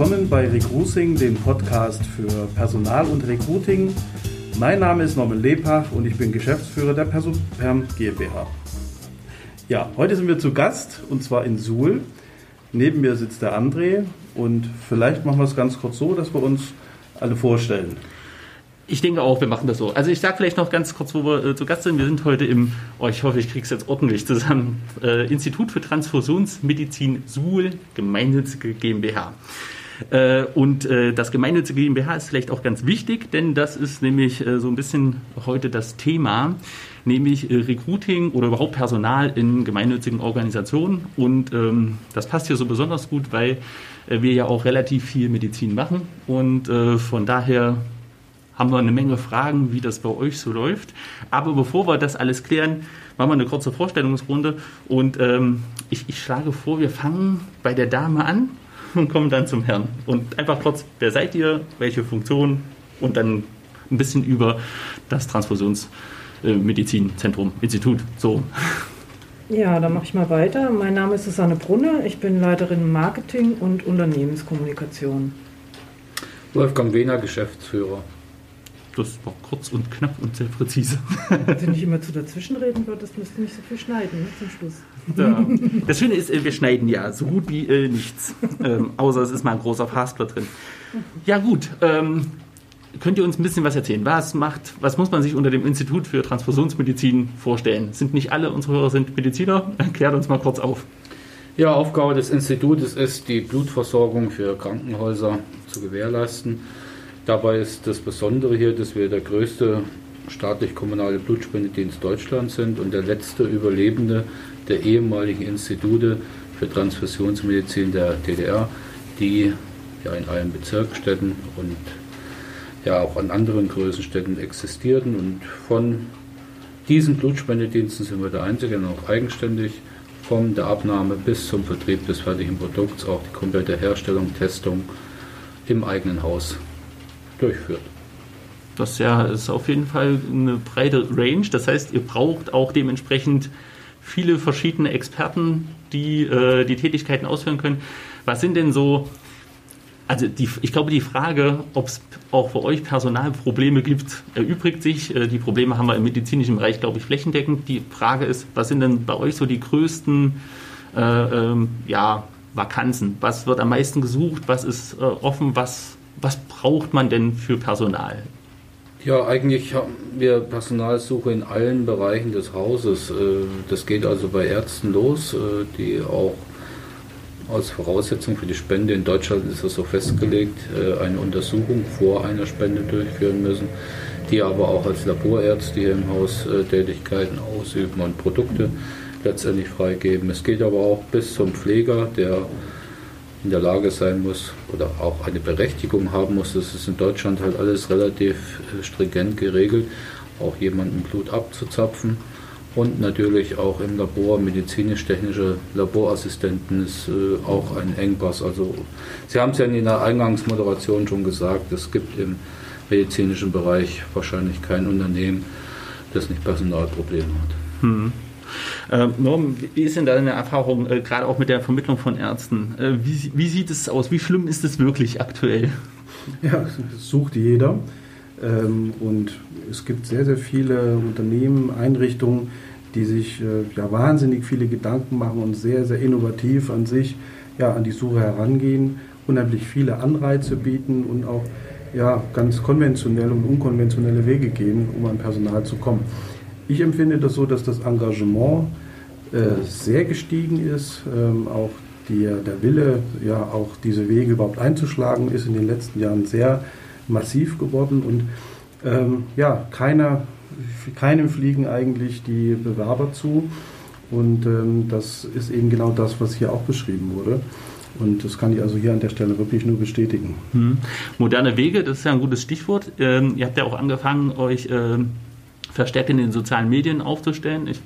willkommen bei Recruiting, dem Podcast für Personal und Recruiting. Mein Name ist Norman Lebach und ich bin Geschäftsführer der Persuperm GmbH. Ja, heute sind wir zu Gast und zwar in Suhl. Neben mir sitzt der André und vielleicht machen wir es ganz kurz so, dass wir uns alle vorstellen. Ich denke auch, wir machen das so. Also ich sage vielleicht noch ganz kurz, wo wir äh, zu Gast sind. Wir sind heute im, oh, ich hoffe, ich kriege es jetzt ordentlich zusammen, äh, Institut für Transfusionsmedizin Suhl, gemeinnützige GmbH. Äh, und äh, das gemeinnützige GmbH ist vielleicht auch ganz wichtig, denn das ist nämlich äh, so ein bisschen heute das Thema, nämlich Recruiting oder überhaupt Personal in gemeinnützigen Organisationen. Und ähm, das passt hier so besonders gut, weil wir ja auch relativ viel Medizin machen und von daher haben wir eine Menge Fragen, wie das bei euch so läuft. Aber bevor wir das alles klären, machen wir eine kurze Vorstellungsrunde. Und ähm, ich, ich schlage vor, wir fangen bei der Dame an und kommen dann zum Herrn. Und einfach kurz, wer seid ihr, welche Funktion und dann ein bisschen über das Transfusionsmedizinzentrum, Institut. So. Ja, dann mache ich mal weiter. Mein Name ist Susanne Brunner. Ich bin Leiterin Marketing und Unternehmenskommunikation. Wolfgang Wehner, Geschäftsführer. Das war kurz und knapp und sehr präzise. Wenn du nicht immer zu dazwischenreden würdest, müsst du nicht so viel schneiden ne, zum Schluss. Ja. Das Schöne ist, äh, wir schneiden ja so gut wie äh, nichts. Ähm, außer es ist mal ein großer Fastler drin. Ja, gut. Ähm, könnt ihr uns ein bisschen was erzählen? Was macht, was muss man sich unter dem Institut für Transfusionsmedizin vorstellen? Sind nicht alle unsere Hörer sind Mediziner? Klärt uns mal kurz auf. Ja, Aufgabe des Institutes ist, die Blutversorgung für Krankenhäuser zu gewährleisten Dabei ist das Besondere hier, dass wir der größte staatlich-kommunale Blutspendedienst Deutschlands sind und der letzte Überlebende der ehemaligen Institute für Transfusionsmedizin der DDR, die ja in allen Bezirksstädten und ja auch an anderen Größenstädten existierten. Und von diesen Blutspendediensten sind wir der einzige, noch eigenständig von der Abnahme bis zum Vertrieb des fertigen Produkts auch die komplette Herstellung, Testung im eigenen Haus durchführt. Das ja, ist auf jeden Fall eine breite Range. Das heißt, ihr braucht auch dementsprechend viele verschiedene Experten, die äh, die Tätigkeiten ausführen können. Was sind denn so, also die, ich glaube, die Frage, ob es auch für euch Personalprobleme gibt, erübrigt sich. Äh, die Probleme haben wir im medizinischen Bereich, glaube ich, flächendeckend. Die Frage ist, was sind denn bei euch so die größten äh, ähm, ja, Vakanzen? Was wird am meisten gesucht? Was ist äh, offen? Was was braucht man denn für Personal? Ja, eigentlich haben wir Personalsuche in allen Bereichen des Hauses. Äh, das geht also bei Ärzten los, äh, die auch als Voraussetzung für die Spende in Deutschland ist das so festgelegt, äh, eine Untersuchung vor einer Spende durchführen müssen, die aber auch als Laborärzte hier im Haus Tätigkeiten ausüben und Produkte letztendlich freigeben. Es geht aber auch bis zum Pfleger, der in der Lage sein muss oder auch eine Berechtigung haben muss. Das ist in Deutschland halt alles relativ äh, stringent geregelt, auch jemanden Blut abzuzapfen. Und natürlich auch im Labor, medizinisch-technische Laborassistenten ist äh, auch ein Engpass. Also Sie haben es ja in der Eingangsmoderation schon gesagt, es gibt im medizinischen Bereich wahrscheinlich kein Unternehmen, das nicht Personalprobleme hat. Hm. Äh, Norm, wie ist denn deine Erfahrung, äh, gerade auch mit der Vermittlung von Ärzten? Äh, wie, wie, sieht es aus? Wie schlimm ist es wirklich aktuell? Ja, es sucht jeder. Ähm, und es gibt sehr, sehr viele Unternehmen, Einrichtungen, die sich ja, wahnsinnig viele Gedanken machen und sehr, sehr innovativ an sich ja, an die Suche herangehen, unheimlich viele Anreize bieten und auch ja, ganz konventionelle und unkonventionelle Wege gehen, um an Personal zu kommen. Ich empfinde das so, dass das Engagement äh, sehr gestiegen ist. Ähm, auch die, der Wille, ja auch diese Wege überhaupt einzuschlagen, ist in den letzten Jahren sehr massiv geworden. Und ähm, ja, keiner, keinem fliegen eigentlich die Bewerber zu. Und ähm, das ist eben genau das, was hier auch beschrieben wurde. Und das kann ich also hier an der Stelle wirklich nur bestätigen. Hm. Moderne Wege, das ist ja ein gutes Stichwort. Ähm, ihr habt ja auch angefangen, euch ähm, verstärkt in den sozialen Medien aufzustellen. Ich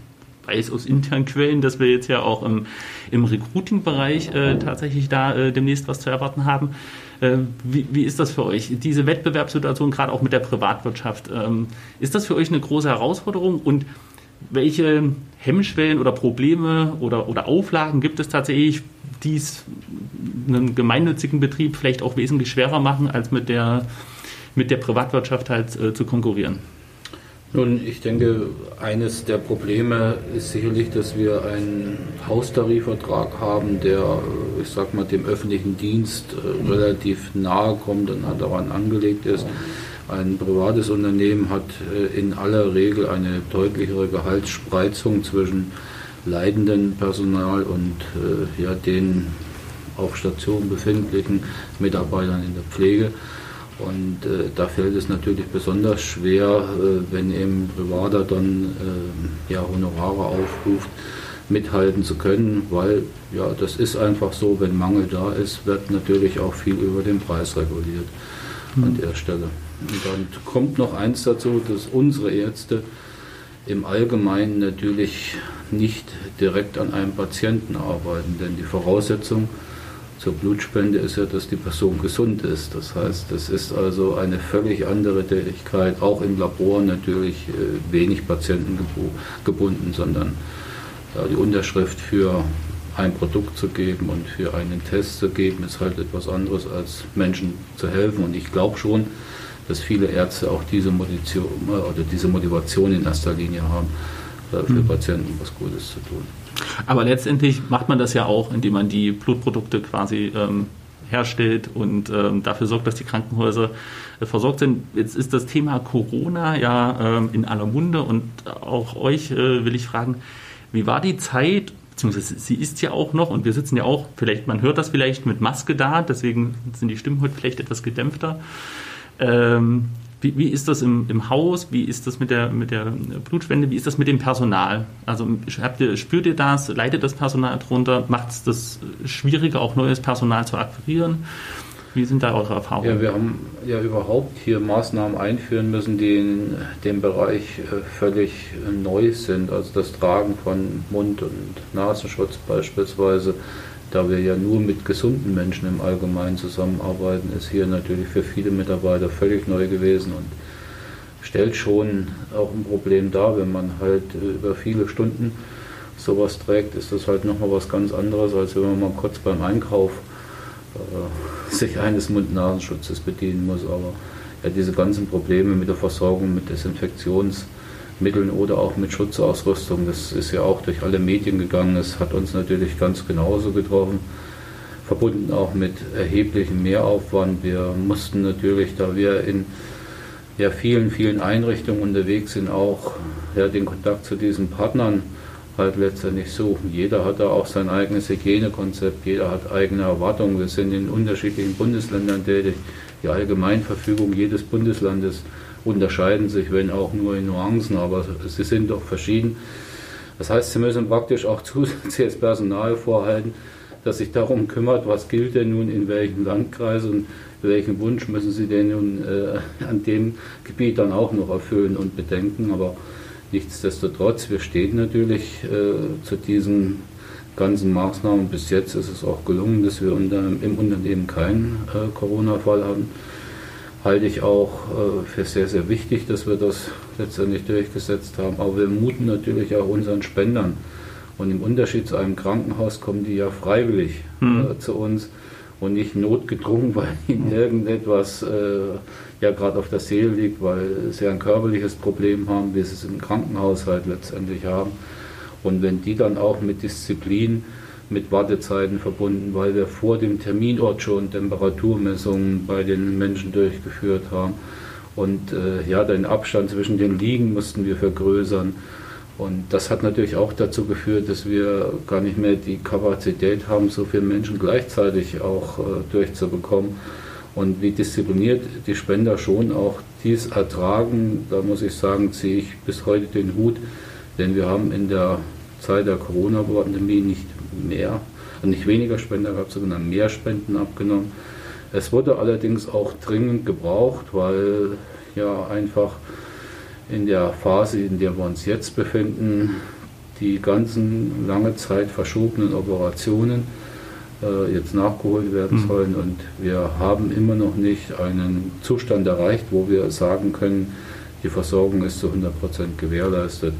weiß aus internen Quellen, dass wir jetzt ja auch im, im Recruiting-Bereich äh, tatsächlich da äh, demnächst was zu erwarten haben. Äh, wie, wie, ist das für euch? Diese Wettbewerbssituation, gerade auch mit der Privatwirtschaft, ähm, ist das für euch eine große Herausforderung? Und welche Hemmschwellen oder Probleme oder, oder Auflagen gibt es tatsächlich, die es einen gemeinnützigen Betrieb vielleicht auch wesentlich schwerer machen, als mit der, mit der Privatwirtschaft halt äh, zu konkurrieren? Nun, ich denke, eines der Probleme ist sicherlich, dass wir einen Haustarifvertrag haben, der, ich sag mal, dem öffentlichen Dienst äh, relativ nahe kommt und daran angelegt ist. Ein privates Unternehmen hat äh, in aller Regel eine deutlichere Gehaltsspreizung zwischen leidenden Personal und äh, ja, den auf Station befindlichen Mitarbeitern in der Pflege. Und äh, da fällt es natürlich besonders schwer, äh, wenn eben Privater dann äh, ja, Honorare aufruft, mithalten zu können, weil ja, das ist einfach so, wenn Mangel da ist, wird natürlich auch viel über den Preis reguliert mhm. an der Stelle. Und dann kommt noch eins dazu, dass unsere Ärzte im Allgemeinen natürlich nicht direkt an einem Patienten arbeiten, denn die Voraussetzung zur Blutspende ist ja, dass die Person gesund ist. Das heißt, das ist also eine völlig andere Tätigkeit, auch im Labor natürlich äh, wenig Patienten gebunden, sondern die Unterschrift für ein Produkt zu geben und für einen Test zu geben, ist halt etwas anderes als Menschen zu helfen. Und ich glaube schon, dass viele Ärzte auch diese Motivation, äh, oder diese Motivation in erster Linie haben, äh, für mhm. Patienten was Gutes zu tun. Aber letztendlich macht man das ja auch, indem man die Blutprodukte quasi ähm, herstellt und ähm, dafür sorgt, dass die Krankenhäuser äh, versorgt sind. Jetzt ist das Thema Corona ja ähm, in aller Munde und auch euch äh, will ich fragen, wie war die Zeit, beziehungsweise sie ist ja auch noch und wir sitzen ja auch, vielleicht, man hört das vielleicht mit Maske da, deswegen sind die Stimmen heute vielleicht etwas gedämpfter. Ähm, wie, wie ist das im, im Haus? Wie ist das mit der, mit der Blutspende? Wie ist das mit dem Personal? Also ihr, spürt ihr das? Leidet das Personal darunter? Macht es das schwieriger, auch neues Personal zu akquirieren? Wie sind da eure Erfahrungen? Ja, wir haben ja überhaupt hier Maßnahmen einführen müssen, die in dem Bereich äh, völlig neu sind. Also das Tragen von Mund- und Nasenschutz beispielsweise da wir ja nur mit gesunden Menschen im Allgemeinen zusammenarbeiten, ist hier natürlich für viele Mitarbeiter völlig neu gewesen und stellt schon auch ein Problem dar, wenn man halt über viele Stunden sowas trägt, ist das halt nochmal was ganz anderes, als wenn man mal kurz beim Einkauf äh, sich eines Mund-Nasenschutzes bedienen muss. Aber ja, diese ganzen Probleme mit der Versorgung, mit Desinfektions- Mitteln oder auch mit Schutzausrüstung. Das ist ja auch durch alle Medien gegangen. Es hat uns natürlich ganz genauso getroffen, verbunden auch mit erheblichem Mehraufwand. Wir mussten natürlich, da wir in ja, vielen, vielen Einrichtungen unterwegs sind, auch ja, den Kontakt zu diesen Partnern halt letztendlich suchen. Jeder hat da auch sein eigenes Hygienekonzept, jeder hat eigene Erwartungen. Wir sind in unterschiedlichen Bundesländern tätig. Die Allgemeinverfügung jedes Bundeslandes unterscheiden sich, wenn auch nur in Nuancen, aber sie sind doch verschieden. Das heißt, sie müssen praktisch auch zusätzliches Personal vorhalten, das sich darum kümmert, was gilt denn nun in welchem Landkreis und welchen Wunsch müssen sie denn nun äh, an dem Gebiet dann auch noch erfüllen und bedenken. Aber nichtsdestotrotz, wir stehen natürlich äh, zu diesen ganzen Maßnahmen. Bis jetzt ist es auch gelungen, dass wir unter, im Unternehmen keinen äh, Corona-Fall haben halte ich auch äh, für sehr, sehr wichtig, dass wir das letztendlich durchgesetzt haben. Aber wir muten natürlich auch unseren Spendern. Und im Unterschied zu einem Krankenhaus kommen die ja freiwillig mhm. äh, zu uns und nicht notgedrungen, weil ihnen irgendetwas äh, ja gerade auf der Seele liegt, weil sie ein körperliches Problem haben, wie sie es im Krankenhaus halt letztendlich haben. Und wenn die dann auch mit Disziplin mit Wartezeiten verbunden, weil wir vor dem Terminort schon Temperaturmessungen bei den Menschen durchgeführt haben. Und äh, ja, den Abstand zwischen den Liegen mussten wir vergrößern. Und das hat natürlich auch dazu geführt, dass wir gar nicht mehr die Kapazität haben, so viele Menschen gleichzeitig auch äh, durchzubekommen. Und wie diszipliniert die Spender schon auch dies ertragen, da muss ich sagen, ziehe ich bis heute den Hut, denn wir haben in der Zeit der Corona-Pandemie nicht mehr, und nicht weniger Spender gehabt, sondern mehr Spenden abgenommen. Es wurde allerdings auch dringend gebraucht, weil ja einfach in der Phase, in der wir uns jetzt befinden, die ganzen lange Zeit verschobenen Operationen äh, jetzt nachgeholt werden mhm. sollen. Und wir haben immer noch nicht einen Zustand erreicht, wo wir sagen können, die Versorgung ist zu 100 Prozent gewährleistet.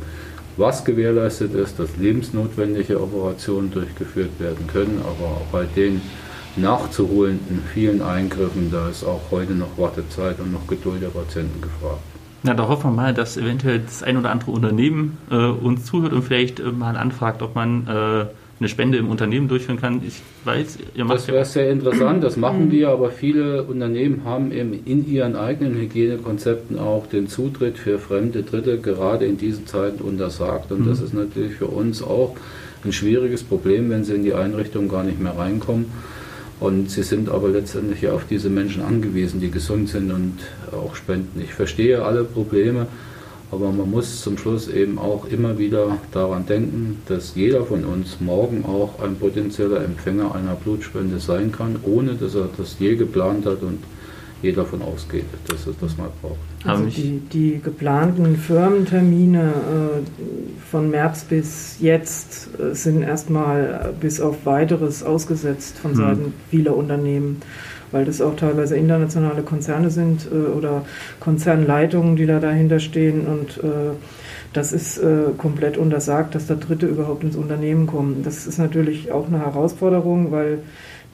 Was gewährleistet ist, dass lebensnotwendige Operationen durchgeführt werden können, aber auch bei den nachzuholenden vielen Eingriffen, da ist auch heute noch Wartezeit und noch Geduld der Patienten gefragt. Na, da hoffen wir mal, dass eventuell das ein oder andere Unternehmen äh, uns zuhört und vielleicht äh, mal anfragt, ob man äh, eine Spende im Unternehmen durchführen kann. Ich weiß, ihr macht Das wäre sehr interessant, das machen wir, aber viele Unternehmen haben eben in ihren eigenen Hygienekonzepten auch den Zutritt für fremde Dritte gerade in diesen Zeiten untersagt. Und mhm. das ist natürlich für uns auch ein schwieriges Problem, wenn sie in die Einrichtung gar nicht mehr reinkommen. Und sie sind aber letztendlich ja auf diese Menschen angewiesen, die gesund sind und auch spenden. Ich verstehe alle Probleme, aber man muss zum Schluss eben auch immer wieder daran denken, dass jeder von uns morgen auch ein potenzieller Empfänger einer Blutspende sein kann, ohne dass er das je geplant hat und jeder davon ausgeht, dass er das mal braucht. Also die, die geplanten Firmentermine äh, von März bis jetzt äh, sind erstmal bis auf weiteres ausgesetzt von hm. Seiten hm. vieler Unternehmen, weil das auch teilweise internationale Konzerne sind äh, oder Konzernleitungen, die da dahinter stehen und äh, das ist äh, komplett untersagt, dass da Dritte überhaupt ins Unternehmen kommen. Das ist natürlich auch eine Herausforderung, weil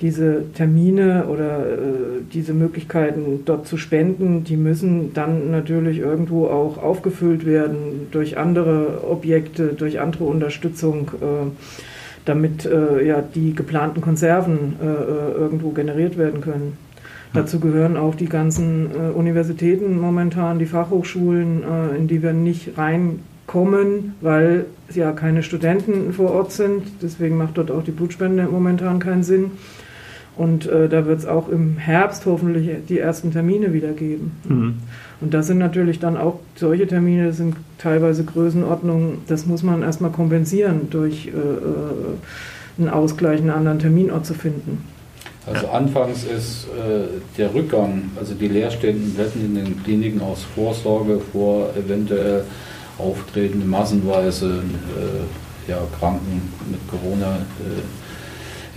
diese Termine oder äh, diese Möglichkeiten dort zu spenden, die müssen dann natürlich irgendwo auch aufgefüllt werden durch andere Objekte, durch andere Unterstützung, äh, damit äh, ja die geplanten Konserven äh, äh, irgendwo generiert werden können. Dazu gehören auch die ganzen äh, Universitäten momentan, die Fachhochschulen, in die wir nicht reinkommen, weil ja keine Studenten vor Ort sind. Deswegen macht dort auch die Blutspende momentan keinen Sinn. Und äh, da wird es auch im Herbst hoffentlich die ersten Termine wieder geben. Mhm. Und das sind natürlich dann auch solche Termine, sind teilweise Größenordnungen, das muss man erstmal kompensieren durch äh, äh, einen Ausgleich, einen anderen Terminort zu finden. Also anfangs ist äh, der Rückgang, also die Leerstände werden in den Kliniken aus Vorsorge vor eventuell auftretende massenweise äh, ja, Kranken mit Corona äh,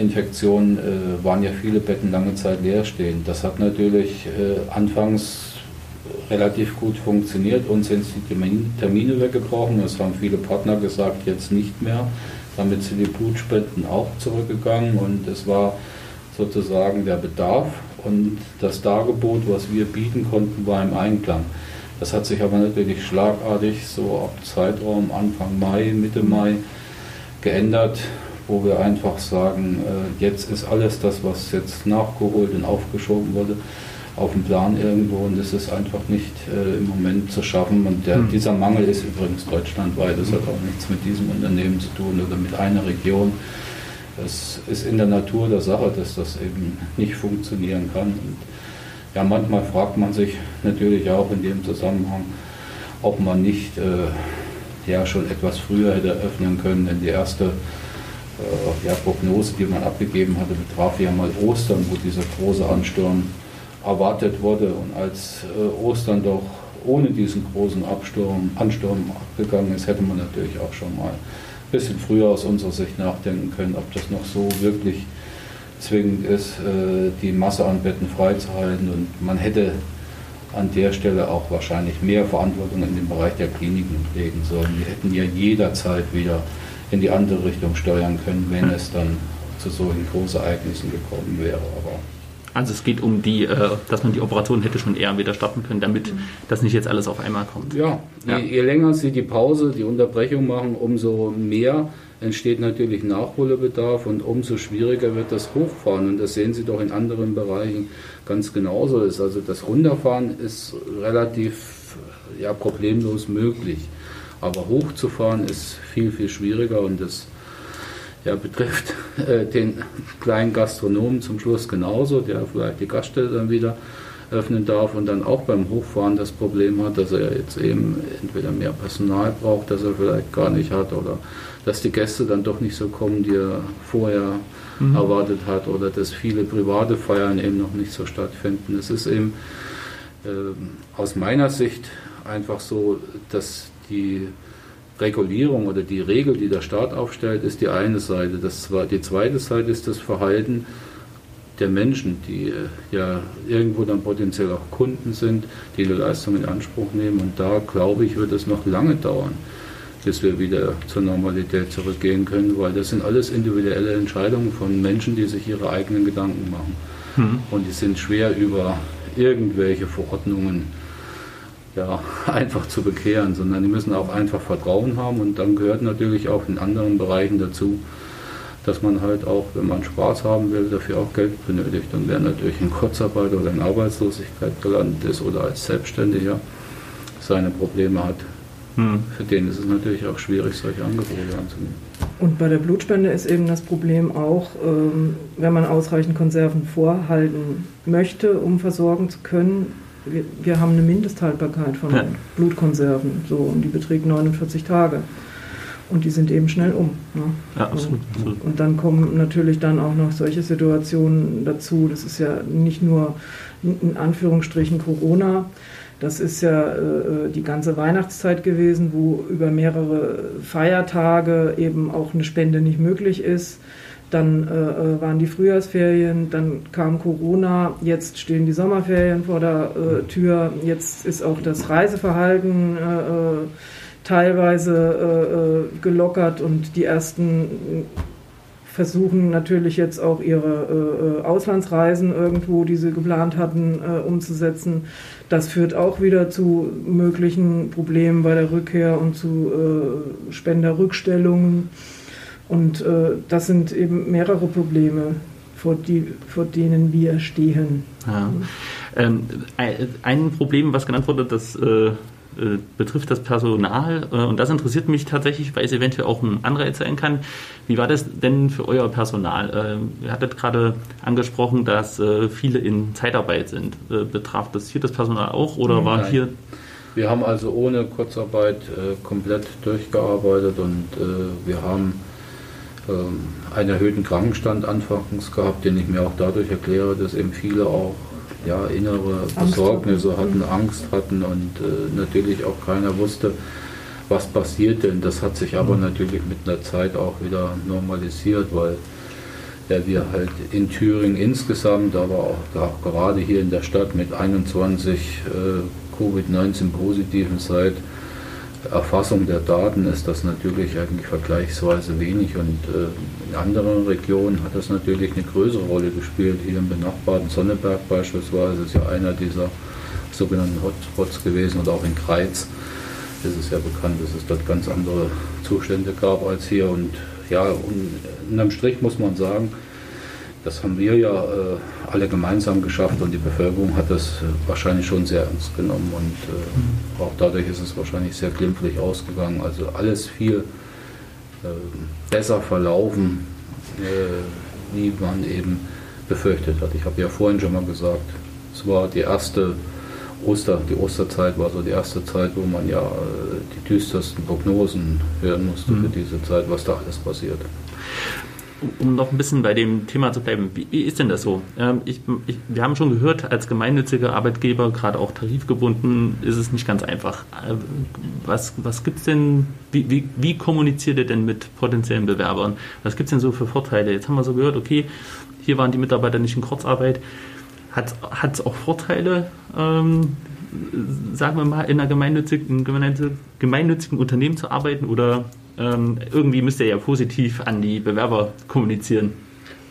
Infektionen äh, waren ja viele Betten lange Zeit leer stehen. Das hat natürlich äh, anfangs relativ gut funktioniert. Uns sind die Termine weggebrochen. Es haben viele Partner gesagt, jetzt nicht mehr. Damit sind die Blutspenden auch zurückgegangen und es war sozusagen der Bedarf und das Dargebot, was wir bieten konnten, war im Einklang. Das hat sich aber natürlich schlagartig so ab Zeitraum Anfang Mai, Mitte Mai geändert wo wir einfach sagen, äh, jetzt ist alles das, was jetzt nachgeholt und aufgeschoben wurde, auf dem Plan irgendwo und es ist einfach nicht äh, im Moment zu schaffen. Und der, mhm. dieser Mangel ist übrigens deutschlandweit, das hat auch nichts mit diesem Unternehmen zu tun oder mit einer Region. Es ist in der Natur der Sache, dass das eben nicht funktionieren kann. Und ja, manchmal fragt man sich natürlich auch in dem Zusammenhang, ob man nicht äh, ja schon etwas früher hätte öffnen können, denn die erste ja, Prognose, die man abgegeben hatte, betraf ja mal Ostern, wo dieser große Ansturm erwartet wurde. Und als äh, Ostern doch ohne diesen großen Absturm, Ansturm abgegangen ist, hätte man natürlich auch schon mal ein bisschen früher aus unserer Sicht nachdenken können, ob das noch so wirklich zwingend ist, äh, die Masse an Betten freizuhalten. Und man hätte an der Stelle auch wahrscheinlich mehr Verantwortung in den Bereich der Kliniken legen sollen. Die hätten ja jederzeit wieder in die andere Richtung steuern können, wenn es dann zu solchen Großereignissen gekommen wäre. Aber also es geht um die, äh, dass man die Operation hätte schon eher wieder starten können, damit das nicht jetzt alles auf einmal kommt. Ja, ja. Je, je, länger Sie die Pause, die Unterbrechung machen, umso mehr entsteht natürlich Nachholbedarf und umso schwieriger wird das Hochfahren. Und das sehen Sie doch in anderen Bereichen ganz genauso. Ist. Also das Runterfahren ist relativ ja, problemlos möglich. Aber hochzufahren ist viel, viel schwieriger und das ja, betrifft äh, den kleinen Gastronomen zum Schluss genauso, der vielleicht die Gaststätte dann wieder öffnen darf und dann auch beim Hochfahren das Problem hat, dass er jetzt eben entweder mehr Personal braucht, das er vielleicht gar nicht hat oder dass die Gäste dann doch nicht so kommen, die er vorher mhm. erwartet hat oder dass viele private Feiern eben noch nicht so stattfinden. Es ist eben äh, aus meiner Sicht einfach so, dass die Regulierung oder die Regel, die der Staat aufstellt, ist die eine Seite. Das, die zweite Seite ist das Verhalten der Menschen, die äh, ja irgendwo dann potenziell auch Kunden sind, die die Leistung in Anspruch nehmen. Und da, glaube ich, wird es noch lange dauern, bis wir wieder zur Normalität zurückgehen können, weil das sind alles individuelle Entscheidungen von Menschen, die sich ihre eigenen Gedanken machen. Mhm. Und die sind schwer über irgendwelche Verordnungen ja, einfach zu bekehren, sondern die müssen auch einfach Vertrauen haben und dann gehört natürlich auch in anderen Bereichen dazu, dass man halt auch, wenn man Spaß haben will, dafür auch Geld benötigt. Und wer natürlich in Kurzarbeit oder in Arbeitslosigkeit gelandet ist oder als Selbstständiger seine Probleme hat, hm. für den ist es natürlich auch schwierig, solche Angebote anzunehmen. Und bei der Blutspende ist eben das Problem auch, ähm, wenn man ausreichend Konserven vorhalten möchte, um versorgen zu können. Wir, wir haben eine Mindesthaltbarkeit von ja. Blutkonserven, so, und die beträgt 49 Tage. Und die sind eben schnell um. Ne? Ja, absolut, absolut. Und dann kommen natürlich dann auch noch solche Situationen dazu. Das ist ja nicht nur in Anführungsstrichen Corona, das ist ja äh, die ganze Weihnachtszeit gewesen, wo über mehrere Feiertage eben auch eine Spende nicht möglich ist. Dann äh, äh waren die Frühjahrsferien, dann kam Corona, jetzt stehen die Sommerferien vor der äh, Tür, jetzt ist auch das Reiseverhalten äh, äh, teilweise gelockert und die ersten versuchen natürlich jetzt auch ihre äh, Auslandsreisen irgendwo, die sie geplant hatten, äh, umzusetzen. Das führt auch wieder zu möglichen Problemen bei der Rückkehr und zu äh, Spenderrückstellungen. Und äh, das sind eben mehrere Probleme, vor, die, vor denen wir stehen. Ja. Ähm, ein Problem, was genannt wurde, das äh, äh, betrifft das Personal. Äh, und das interessiert mich tatsächlich, weil es eventuell auch ein Anreiz sein kann. Wie war das denn für euer Personal? Äh, ihr hattet gerade angesprochen, dass viele in Zeitarbeit sind. Betraf das hier das Personal auch oder war Nein. hier. Wir haben also ohne Kurzarbeit komplett durchgearbeitet und wir haben einen erhöhten Krankenstand anfangs gehabt, den ich mir auch dadurch erkläre, dass eben viele auch ja, innere Besorgnisse hatten, mhm. Angst hatten und äh, natürlich auch keiner wusste, was passiert denn. Das hat sich aber mhm. natürlich mit einer Zeit auch wieder normalisiert, weil ja, wir halt in Thüringen insgesamt, aber auch, auch gerade hier in der Stadt mit 21 äh, Covid-19 positiven seit Erfassung der Daten ist das natürlich eigentlich vergleichsweise wenig und äh, in anderen Regionen hat das natürlich eine größere Rolle gespielt. Hier im benachbarten Sonneberg beispielsweise ist ja einer dieser sogenannten Hotspots gewesen und auch in Kreiz ist es ja bekannt, dass es dort ganz andere Zustände gab als hier und ja, einem Strich muss man sagen, das haben wir ja äh, alle gemeinsam geschafft und die Bevölkerung hat das äh, wahrscheinlich schon sehr ernst genommen und äh, auch dadurch ist es wahrscheinlich sehr glimpflich ausgegangen. Also alles viel äh, besser verlaufen, äh, wie man eben befürchtet hat. Ich habe ja vorhin schon mal gesagt, es war die erste Oster, die Osterzeit war so die erste Zeit, wo man ja äh, die düstersten Prognosen hören musste mhm. für diese Zeit, was da alles passiert um noch ein bisschen bei dem Thema zu bleiben, wie, wie ist denn das so? Ähm, ich, ich, wir haben schon gehört, als gemeinnütziger Arbeitgeber, gerade auch tarifgebunden, ist es nicht ganz einfach. Äh, was, was gibt es denn, wie, wie, wie kommuniziert ihr denn mit potenziellen Bewerbern? Was gibt es denn so für Vorteile? Jetzt haben wir so gehört, okay, hier waren die Mitarbeiter nicht in Kurzarbeit. Hat es auch Vorteile, ähm, sagen wir mal, in einer gemeinnützigen, gemeinnützigen Unternehmen zu arbeiten oder ähm, irgendwie müsst ihr ja positiv an die Bewerber kommunizieren.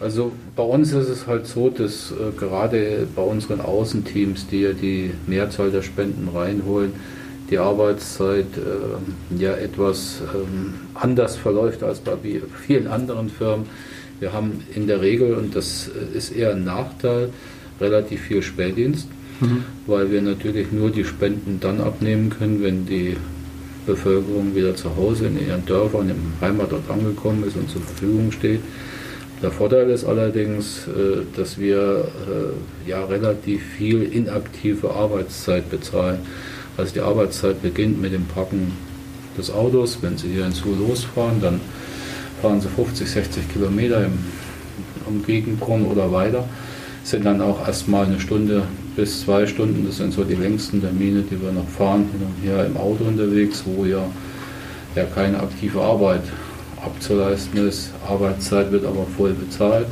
Also bei uns ist es halt so, dass äh, gerade bei unseren Außenteams, die ja die Mehrzahl der Spenden reinholen, die Arbeitszeit äh, ja etwas ähm, anders verläuft als bei vielen anderen Firmen. Wir haben in der Regel, und das äh, ist eher ein Nachteil, relativ viel Spätdienst, mhm. weil wir natürlich nur die Spenden dann abnehmen können, wenn die Bevölkerung wieder zu Hause in ihren Dörfern, im Heimatort angekommen ist und zur Verfügung steht. Der Vorteil ist allerdings, äh, dass wir äh, ja relativ viel inaktive Arbeitszeit bezahlen. Also die Arbeitszeit beginnt mit dem Packen des Autos. Wenn Sie hier in Suhl losfahren, dann fahren Sie 50, 60 Kilometer im Umgegengrund oder weiter. Sind dann auch erstmal eine Stunde bis zwei Stunden. Das sind so die längsten Termine, die wir noch fahren, hin und her im Auto unterwegs, wo ja, ja keine aktive Arbeit abzuleisten ist. Arbeitszeit wird aber voll bezahlt.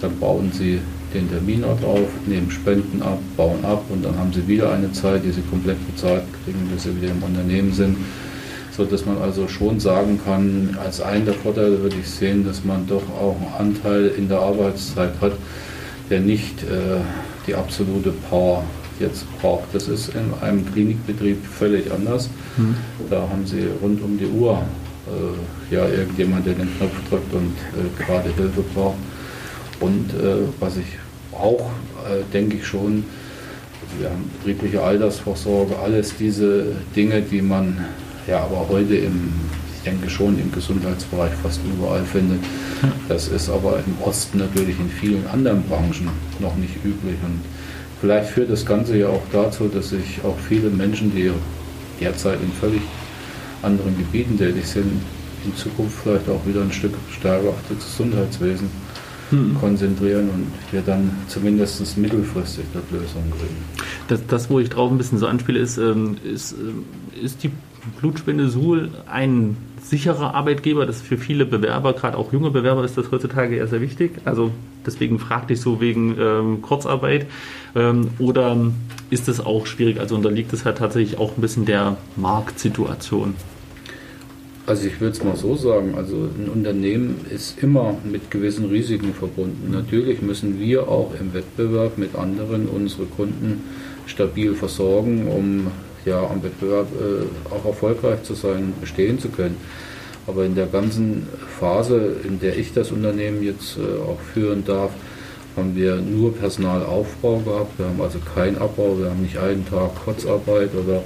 Dann bauen sie den Terminort auf, nehmen Spenden ab, bauen ab und dann haben sie wieder eine Zeit, die sie komplett bezahlt kriegen, bis sie wieder im Unternehmen sind. so dass man also schon sagen kann, als einen der Vorteile würde ich sehen, dass man doch auch einen Anteil in der Arbeitszeit hat, der nicht äh, die absolute Power jetzt braucht. Das ist in einem Klinikbetrieb völlig anders. Mhm. Da haben sie rund um die Uhr äh, ja irgendjemand, der den Knopf drückt und äh, gerade Hilfe braucht. Und äh, was ich auch, äh, denke ich schon, wir haben betriebliche Altersvorsorge, alles diese Dinge, die man ja aber heute im, denke schon im Gesundheitsbereich fast überall findet. Das ist aber im Osten natürlich in vielen anderen Branchen noch nicht üblich. Und vielleicht führt das Ganze ja auch dazu, dass sich auch viele Menschen, die derzeit in völlig anderen Gebieten tätig sind, in Zukunft vielleicht auch wieder ein Stück stärker auf das Gesundheitswesen hm. konzentrieren und wir dann zumindest mittelfristig dort Lösungen kriegen. Das, das, wo ich drauf ein bisschen so anspiele, ist, ähm, ist, ähm, ist die Blutspende Suhl ein sicherer Arbeitgeber. Das ist für viele Bewerber, gerade auch junge Bewerber, ist das heutzutage eher sehr wichtig. Also deswegen fragte ich so wegen ähm, Kurzarbeit. Ähm, oder ist es auch schwierig? Also unterliegt es halt tatsächlich auch ein bisschen der Marktsituation? Also ich würde es mal so sagen, also ein Unternehmen ist immer mit gewissen Risiken verbunden. Natürlich müssen wir auch im Wettbewerb mit anderen unsere Kunden stabil versorgen, um ja, am Wettbewerb äh, auch erfolgreich zu sein, bestehen zu können. Aber in der ganzen Phase, in der ich das Unternehmen jetzt äh, auch führen darf, haben wir nur Personalaufbau gehabt. Wir haben also keinen Abbau, wir haben nicht einen Tag Kurzarbeit oder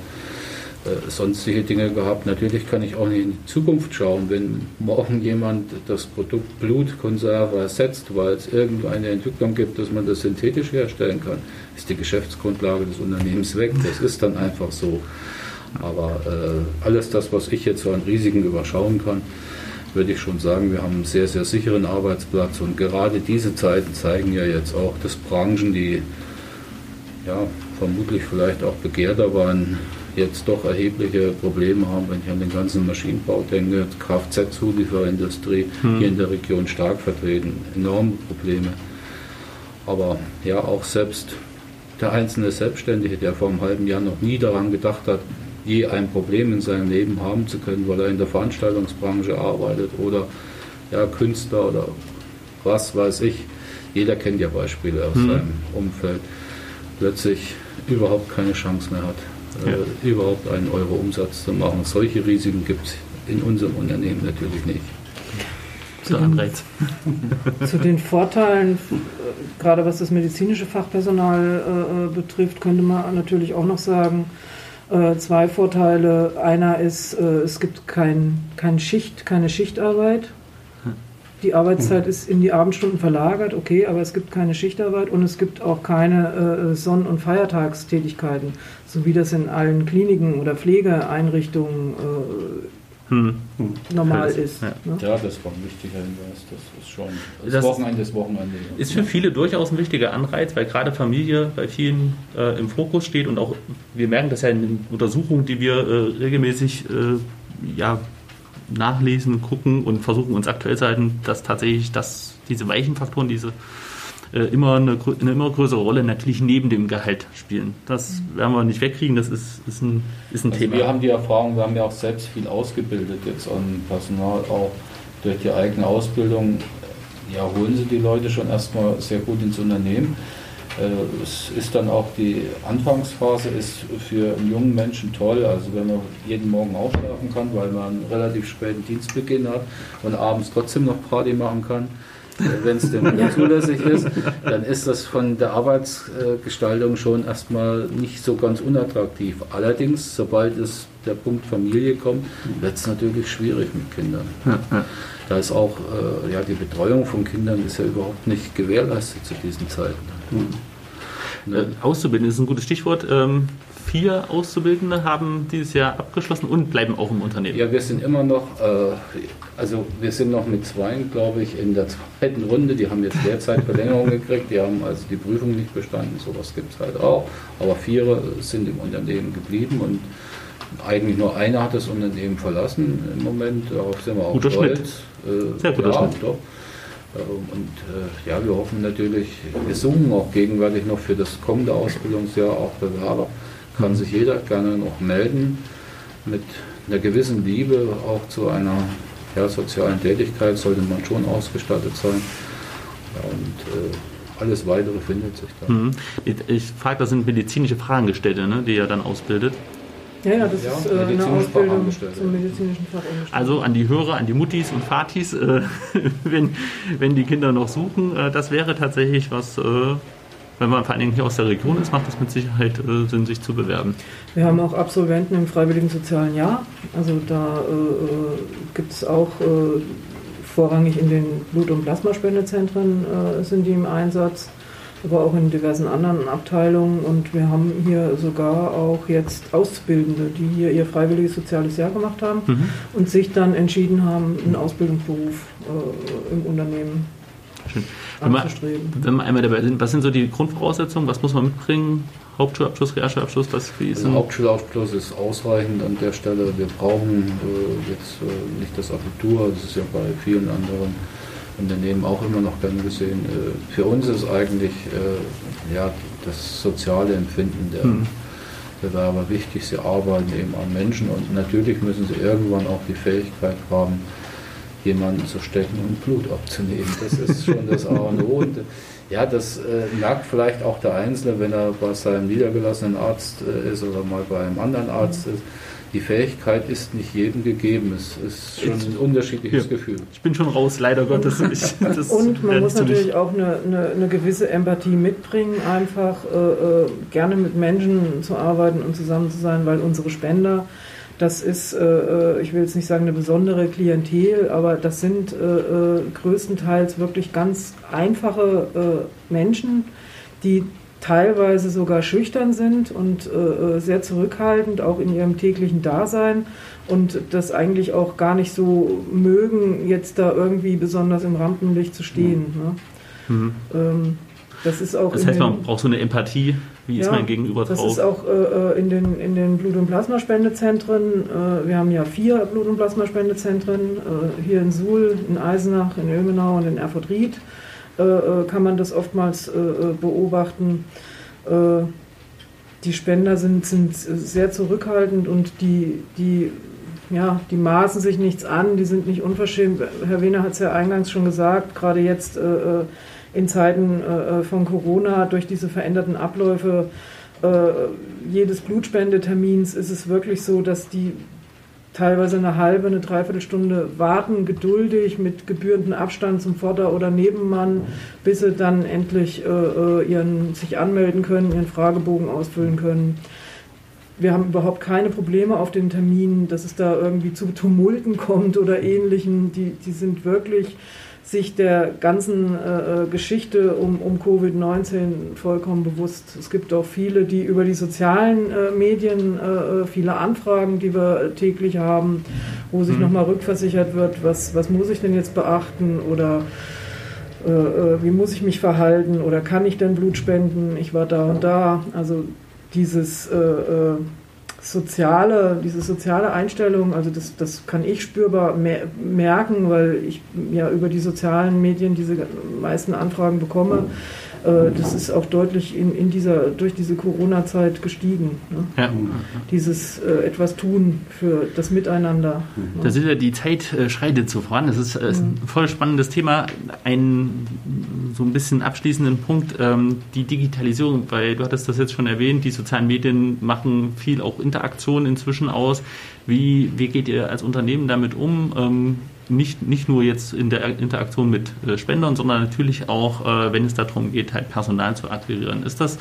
äh, sonstige Dinge gehabt. Natürlich kann ich auch nicht in die Zukunft schauen, wenn morgen jemand das Produkt Blutkonserve ersetzt, weil es irgendeine Entwicklung gibt, dass man das synthetisch herstellen kann, ist die Geschäftsgrundlage des Unternehmens weg. Das ist dann einfach so. Aber äh, alles das, was ich jetzt so an Risiken überschauen kann, würde ich schon sagen, wir haben einen sehr, sehr sicheren Arbeitsplatz. Und gerade diese Zeiten zeigen ja jetzt auch, dass Branchen, die ja, vermutlich vielleicht auch begehrter waren, jetzt doch erhebliche Probleme haben, wenn ich an den ganzen Maschinenbau denke, Kfz-Zulieferindustrie hm. hier in der Region stark vertreten, enorme Probleme. Aber ja, auch selbst der einzelne Selbstständige, der vor einem halben Jahr noch nie daran gedacht hat, je ein Problem in seinem Leben haben zu können, weil er in der Veranstaltungsbranche arbeitet oder ja, Künstler oder was weiß ich. Jeder kennt ja Beispiele aus hm. seinem Umfeld. Plötzlich überhaupt keine Chance mehr hat. Äh, überhaupt einen Euro Umsatz zu machen. Solche Risiken gibt es in unserem Unternehmen natürlich nicht. Zu den, zu den Vorteilen, gerade was das medizinische Fachpersonal äh, betrifft, könnte man natürlich auch noch sagen, äh, zwei Vorteile. Einer ist, äh, es gibt kein, kein Schicht, keine Schichtarbeit. Die Arbeitszeit mhm. ist in die Abendstunden verlagert, okay, aber es gibt keine Schichtarbeit und es gibt auch keine äh, Sonn- und Feiertagstätigkeiten, so wie das in allen Kliniken oder Pflegeeinrichtungen äh, hm. normal das, ist. Ja. Ne? ja. das war ein wichtiger Hinweis. Das ist schon das, das Wochenende ist Wochenende. Ist für viele durchaus ein wichtiger Anreiz, weil gerade Familie bei vielen äh, im Fokus steht und auch wir merken das ja in den Untersuchungen, die wir äh, regelmäßig äh, ja, nachlesen, gucken und versuchen uns aktuell zu halten, dass tatsächlich das, diese weichen Faktoren, diese immer eine, eine, immer größere Rolle natürlich neben dem Gehalt spielen. Das werden wir nicht wegkriegen, das ist, ist ein, ist ein also Thema. Wir haben die Erfahrung, wir haben ja auch selbst viel ausgebildet jetzt an Personal, auch durch die eigene Ausbildung. Ja, holen Sie die Leute schon erstmal sehr gut ins Unternehmen. Äh, es ist dann auch die Anfangsphase ist für einen jungen Menschen toll, also wenn man jeden Morgen aufschlafen kann, weil man einen relativ späten Dienstbeginn hat und abends trotzdem noch Party machen kann, äh, wenn es denn zulässig ist, dann ist das von der Arbeitsgestaltung schon erstmal nicht so ganz unattraktiv. Allerdings, sobald es der Punkt Familie kommt, wird es natürlich schwierig mit Kindern. Da ist auch äh, ja, die Betreuung von Kindern ist ja überhaupt nicht gewährleistet zu diesen Zeiten. Mhm. Äh, Auszubildende ist ein gutes Stichwort. Ähm, vier Auszubildende haben dieses Jahr abgeschlossen und bleiben auch im Unternehmen. Ja, wir sind immer noch, äh, also wir sind noch mit zwei, glaube ich, in der zweiten Runde. Die haben jetzt derzeit Verlängerung gekriegt, die haben also die Prüfung nicht bestanden, sowas gibt es halt auch. Aber vier sind im Unternehmen geblieben und eigentlich nur einer hat das Unternehmen verlassen im Moment. Darauf sind wir auch Guter stolz. Schnitt. Äh, Sehr guter ja, Schnitt. Doch. Ähm, und äh, ja, wir hoffen natürlich, wir suchen auch gegenwärtig noch für das kommende Ausbildungsjahr auch Bewerber. Kann sich jeder gerne noch melden. mit einer gewissen Liebe auch zu einer ja, sozialen Tätigkeit sollte man schon ausgestattet sein. Ja, und äh, alles weitere findet sich da. Mhm. Ich, ich frage, das sind medizinische Fachangestellte, ne, die er dann ausbildet. Ja, ja, das Ja, ist äh, eine medizinische Ausbildung zum medizinischen Fachangestellten. Also an die Hörer, an die Muttis und Vatis, äh, wenn, wenn die Kinder noch suchen, äh, das wäre tatsächlich was, äh, wenn man vor allen Dingen hier aus der Region ist, macht das mit Sicherheit äh, Sinn, sich zu bewerben. Wir haben auch Absolventen im freiwilligen sozialen Jahr. Also da äh, gibt es auch äh, vorrangig in den Blut- und Plasmaspendezentren äh, sind die im Einsatz, aber auch in diversen anderen Abteilungen. Und wir haben hier sogar auch jetzt Auszubildende, die hier ihr freiwilliges soziales Jahr gemacht haben Mhm. und sich dann entschieden haben, einen Ausbildungsberuf äh, im Unternehmen Schön. Wenn man, anzustreben. wenn wir einmal dabei sind, was sind so die Grundvoraussetzungen? Was muss man mitbringen? Hauptschulabschluss, Realschulabschluss, was wie ist Also? Hauptschulabschluss ist ausreichend an der Stelle. Wir brauchen äh, jetzt äh, nicht das Abitur, das ist ja bei vielen anderen Unternehmen auch immer noch gern gesehen. Äh, für uns ist eigentlich äh, ja, das soziale Empfinden der Hm. Bewerber wichtig. Sie arbeiten eben an Menschen und natürlich müssen sie irgendwann auch die Fähigkeit haben, jemanden zu stechen und Blut abzunehmen. Das ist schon das A und O. Und, ja, das äh, merkt vielleicht auch der Einzelne, wenn er bei seinem niedergelassenen Arzt äh, ist oder mal bei einem anderen Arzt ist. Die Fähigkeit ist nicht jedem gegeben. Es ist schon ein unterschiedliches Ja. Gefühl. Ich bin schon raus, leider Gottes. Ich, das Und man muss natürlich auch eine, eine, eine gewisse Empathie mitbringen, einfach äh, äh, gerne mit Menschen zu arbeiten und zusammen zu sein, weil unsere Spender, das ist, äh, äh, ich will jetzt nicht sagen eine besondere Klientel, aber das sind äh, äh, größtenteils wirklich ganz einfache äh, Menschen, die teilweise sogar schüchtern sind und äh, sehr zurückhaltend, auch in ihrem täglichen Dasein und das eigentlich auch gar nicht so mögen, jetzt da irgendwie besonders im Rampenlicht zu stehen. Ne? Mhm. Ähm, das ist auch Das heißt, den, man braucht so eine Empathie. Wie ist Ja, mein Gegenüber das drauf? ist auch äh, in den, in den Blut- und Plasmaspendezentren. Äh, wir haben ja vier Blut- und Plasmaspendezentren, äh, hier in Suhl, in Eisenach, in Ilmenau und in Erfurt-Ried. Äh, äh, kann man das oftmals äh, beobachten. Die Spender sind, sind sehr zurückhaltend und die, die, ja, die maßen sich nichts an, die sind nicht unverschämt. Herr Wehner hat es ja eingangs schon gesagt, gerade jetzt äh, in Zeiten äh, von Corona durch diese veränderten Abläufe äh, jedes Blutspendetermins ist es wirklich so, dass die teilweise eine halbe, eine Dreiviertelstunde warten, geduldig mit gebührendem Abstand zum Vorder- oder Nebenmann, bis sie dann endlich äh, äh, ihren, sich anmelden können, ihren Fragebogen ausfüllen können. Wir haben überhaupt keine Probleme auf den Terminen, dass es da irgendwie zu Tumulten kommt oder ähnlichen. Die, die sind wirklich sich der ganzen äh, äh, Geschichte um, um Covid-19 vollkommen bewusst. Es gibt auch viele, die über die sozialen äh, Medien äh, äh, viele Anfragen, die wir täglich haben, wo sich Mhm. nochmal rückversichert wird, was, was muss ich denn jetzt beachten oder äh, wie muss ich mich verhalten oder kann ich denn Blut spenden? Ich war da und da. Also dieses soziale, diese soziale Einstellung, also das, das kann ich spürbar mer merken, weil ich ja über die sozialen Medien diese meisten Anfragen bekomme. Äh, das ist auch deutlich in, in dieser, durch diese Corona-Zeit gestiegen. Ne? ja. Dieses äh, etwas tun für das Miteinander. ne? Das ist ja die Zeit äh, schreitet so voran. Das ist, äh, ist ein voll spannendes Thema. Ein so ein bisschen abschließenden Punkt, ähm, die Digitalisierung, weil du hattest das jetzt schon erwähnt, die sozialen Medien machen viel auch Interaktion inzwischen aus. Wie, wie geht ihr als Unternehmen damit um? Ähm, nicht, nicht nur jetzt in der Interaktion mit äh, Spendern, sondern natürlich auch, äh, wenn es darum geht, halt Personal zu akquirieren. Ist das,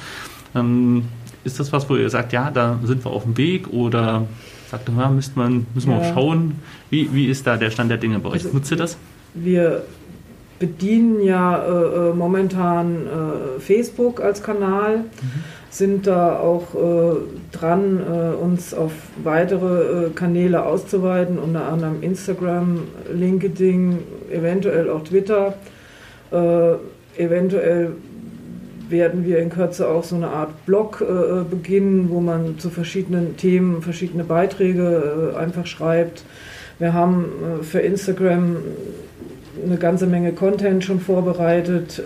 ähm, ist das was, wo ihr sagt, ja, da sind wir auf dem Weg oder sagt ihr, ja, müsste man, müssen wir Ja. auch schauen? Wie, wie ist da der Stand der Dinge bei euch? Also- Nutzt ihr das? Wir bedienen ja äh, äh, momentan Facebook als Kanal, sind da auch äh, dran, äh, uns auf weitere äh, Kanäle auszuweiten, unter anderem Instagram, LinkedIn, eventuell auch Twitter. Äh, eventuell werden wir in Kürze auch so eine Art Blog äh, beginnen, wo man zu verschiedenen Themen verschiedene Beiträge äh, einfach schreibt. Wir haben für Instagram eine ganze Menge Content schon vorbereitet.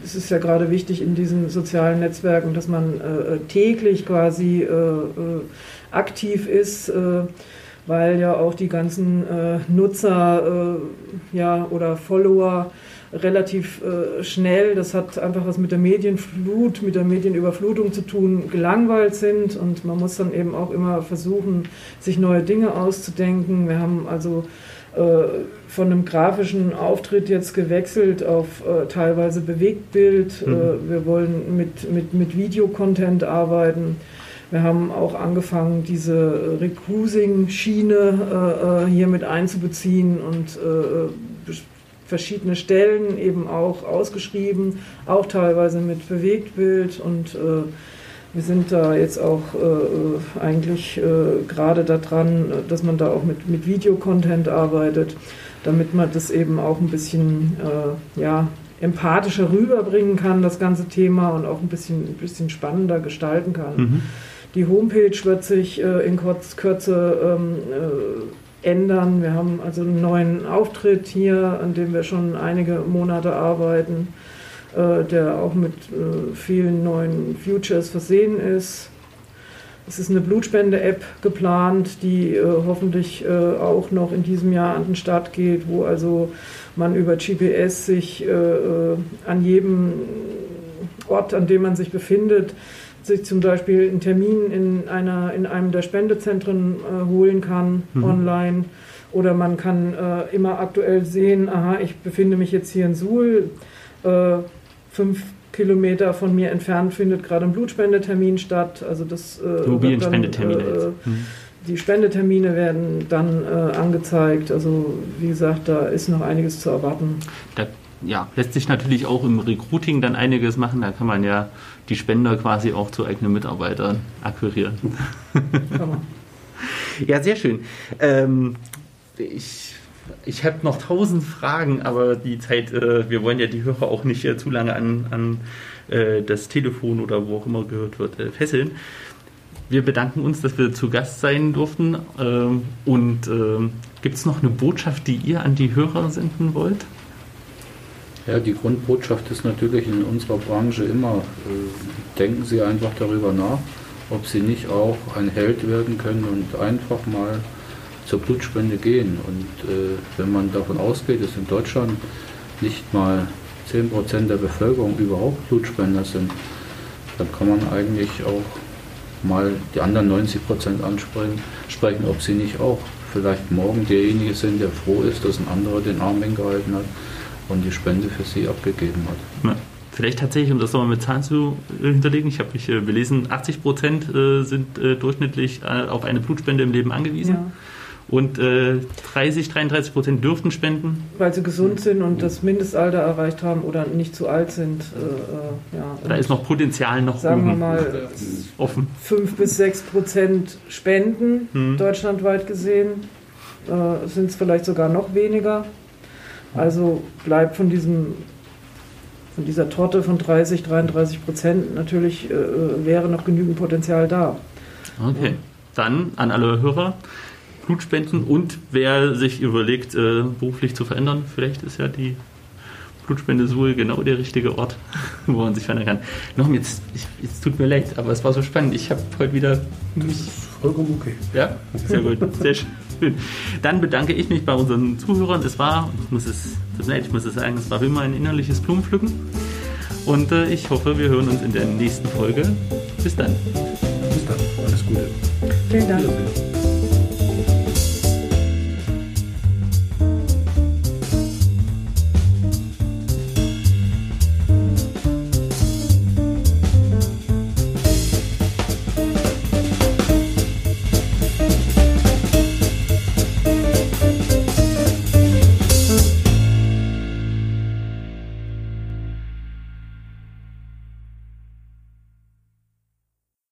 Äh, es ist ja gerade wichtig in diesen sozialen Netzwerken, dass man äh, täglich quasi äh, äh, aktiv ist, äh, weil ja auch die ganzen äh, Nutzer äh, ja, oder Follower relativ schnell, das hat einfach was mit der Medienflut, mit der Medienüberflutung zu tun, gelangweilt sind und man muss dann eben auch immer versuchen, sich neue Dinge auszudenken. Wir haben also von einem grafischen Auftritt jetzt gewechselt auf äh, teilweise Bewegtbild. Mhm. Äh, wir wollen mit, mit, mit Videocontent arbeiten. Wir haben auch angefangen, diese Recruising-Schiene äh, äh hier mit einzubeziehen und äh, verschiedene Stellen eben auch ausgeschrieben, auch teilweise mit Bewegtbild und äh, wir sind da jetzt auch äh, eigentlich äh, gerade daran, dass man da auch mit, mit Videocontent arbeitet damit man das eben auch ein bisschen äh, ja, empathischer rüberbringen kann, das ganze Thema, und auch ein bisschen, ein bisschen spannender gestalten kann. Mhm. Die Homepage wird sich äh, in Kurz, Kürze ähm, äh, ändern. Wir haben also einen neuen Auftritt hier, an dem wir schon einige Monate arbeiten, äh, der auch mit äh, vielen neuen Futures versehen ist. Es ist eine Blutspende-App geplant, die äh, hoffentlich äh, auch noch in diesem Jahr an den Start geht, wo also man über GPS sich äh, äh, an jedem Ort, an dem man sich befindet, sich zum Beispiel einen Termin in, einer, in einem der Spendezentren äh, holen kann, mhm. online. Oder man kann äh, immer aktuell sehen, aha, ich befinde mich jetzt hier in Suhl, fünf Kilometer von mir entfernt findet gerade ein Blutspendetermin statt. Also das äh, Mobilen-Spendetermine. Äh, mhm. Die Spendetermine werden dann äh, angezeigt. Also wie gesagt, da ist noch einiges zu erwarten. Da ja, lässt sich natürlich auch im Recruiting dann einiges machen. Da kann man ja die Spender quasi auch zu eigenen Mitarbeitern akquirieren. ja, sehr schön. Ähm, ich ich habe noch tausend Fragen, aber die Zeit, äh, wir wollen ja die Hörer auch nicht äh, zu lange an, an äh, das Telefon oder wo auch immer gehört wird, äh, fesseln. Wir bedanken uns, dass wir zu Gast sein durften. Ähm, und ähm, gibt es noch eine Botschaft, die ihr an die Hörer senden wollt? Ja, die Grundbotschaft ist natürlich in unserer Branche immer, äh, denken Sie einfach darüber nach, ob Sie nicht auch ein Held werden können und einfach mal zur Blutspende gehen. Und äh, wenn man davon ausgeht, dass in Deutschland nicht mal 10% der Bevölkerung überhaupt Blutspender sind, dann kann man eigentlich auch mal die anderen 90% ansprechen, sprechen, ob sie nicht auch vielleicht morgen derjenige sind, der froh ist, dass ein anderer den Arm hingehalten hat und die Spende für sie abgegeben hat. Ja. Vielleicht tatsächlich, um das nochmal mit Zahlen zu hinterlegen, ich habe mich äh, belesen, 80 Prozent äh, sind äh, durchschnittlich äh, auf eine Blutspende im Leben angewiesen. Ja und äh, 30, 33 Prozent dürften spenden. Weil sie gesund sind und das Mindestalter erreicht haben oder nicht zu alt sind. Äh, äh ja. Da ist noch Potenzial noch sagen wir mal offen. 5 bis 6 Prozent spenden, hm. deutschlandweit gesehen. Äh, sind es vielleicht sogar noch weniger. Also bleibt von diesem von dieser Torte von 30, 33 Prozent natürlich äh, äh, wäre noch genügend Potenzial da. Okay. Ja. Dann an alle Hörer Blut spenden und wer sich überlegt, äh, beruflich zu verändern, vielleicht ist ja die Blutspende Suhl genau der richtige Ort, wo man sich verändern kann. Noch jetzt, ich, es tut mir leid, aber es war so spannend. Ich habe heute wieder. Das ist vollkommen okay. Ja, sehr gut, sehr schön. Dann bedanke ich mich bei unseren Zuhörern. Es war, ich muss es, ich muss es sagen, es war wie immer ein innerliches Blumenpflücken. Und äh, ich hoffe, wir hören uns in der nächsten Folge. Bis dann. Bis dann. Alles Gute. Vielen Dank.